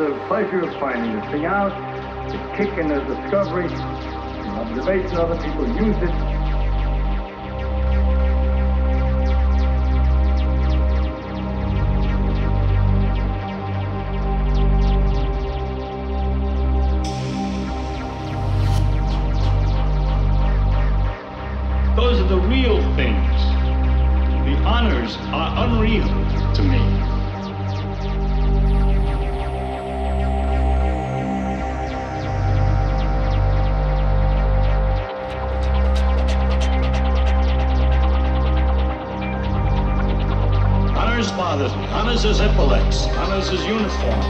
the pleasure of finding the thing out, the kick in the discovery, the observation other people use it. Those are the real things. The honors are unreal to me. Bothers. Honors his epaulets. Honors his uniforms.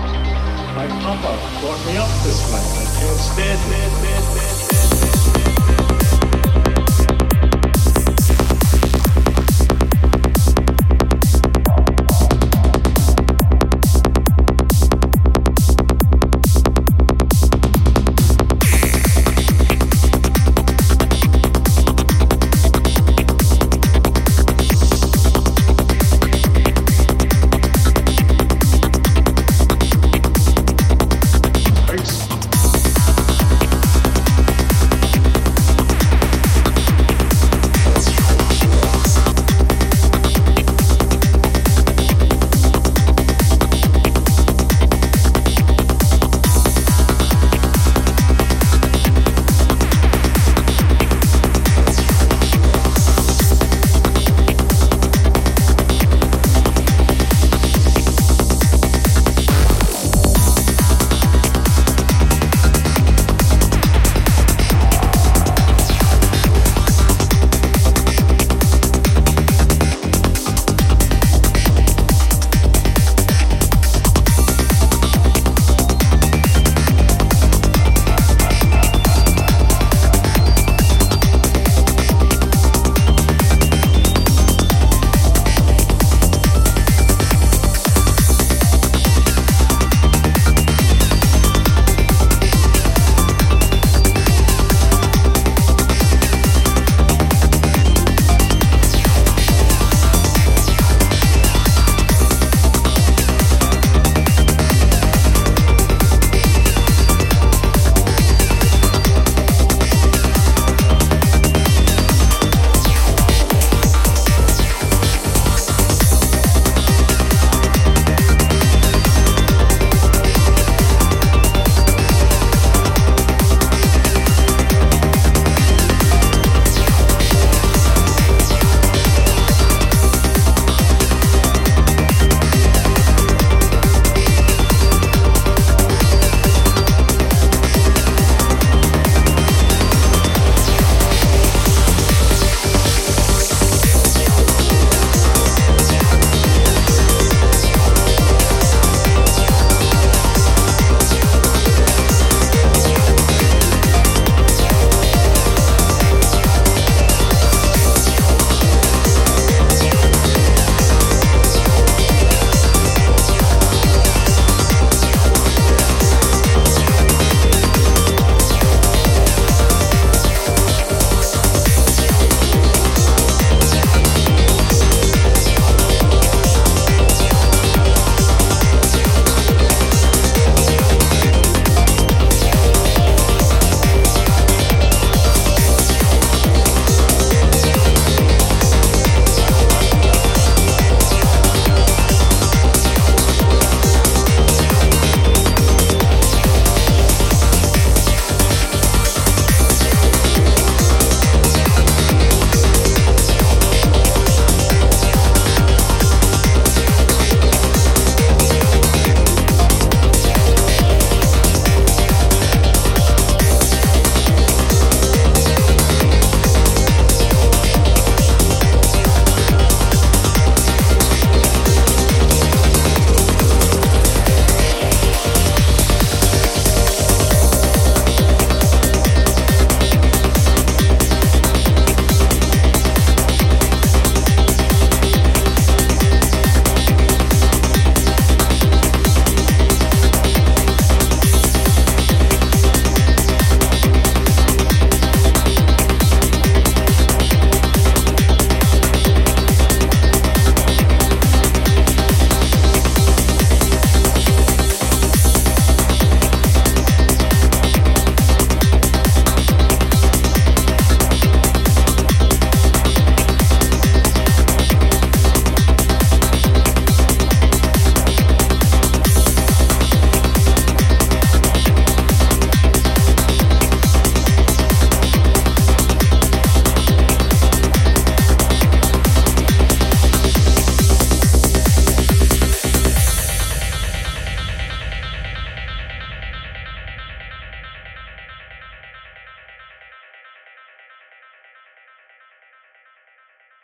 My papa brought me up this way. I can't stand it.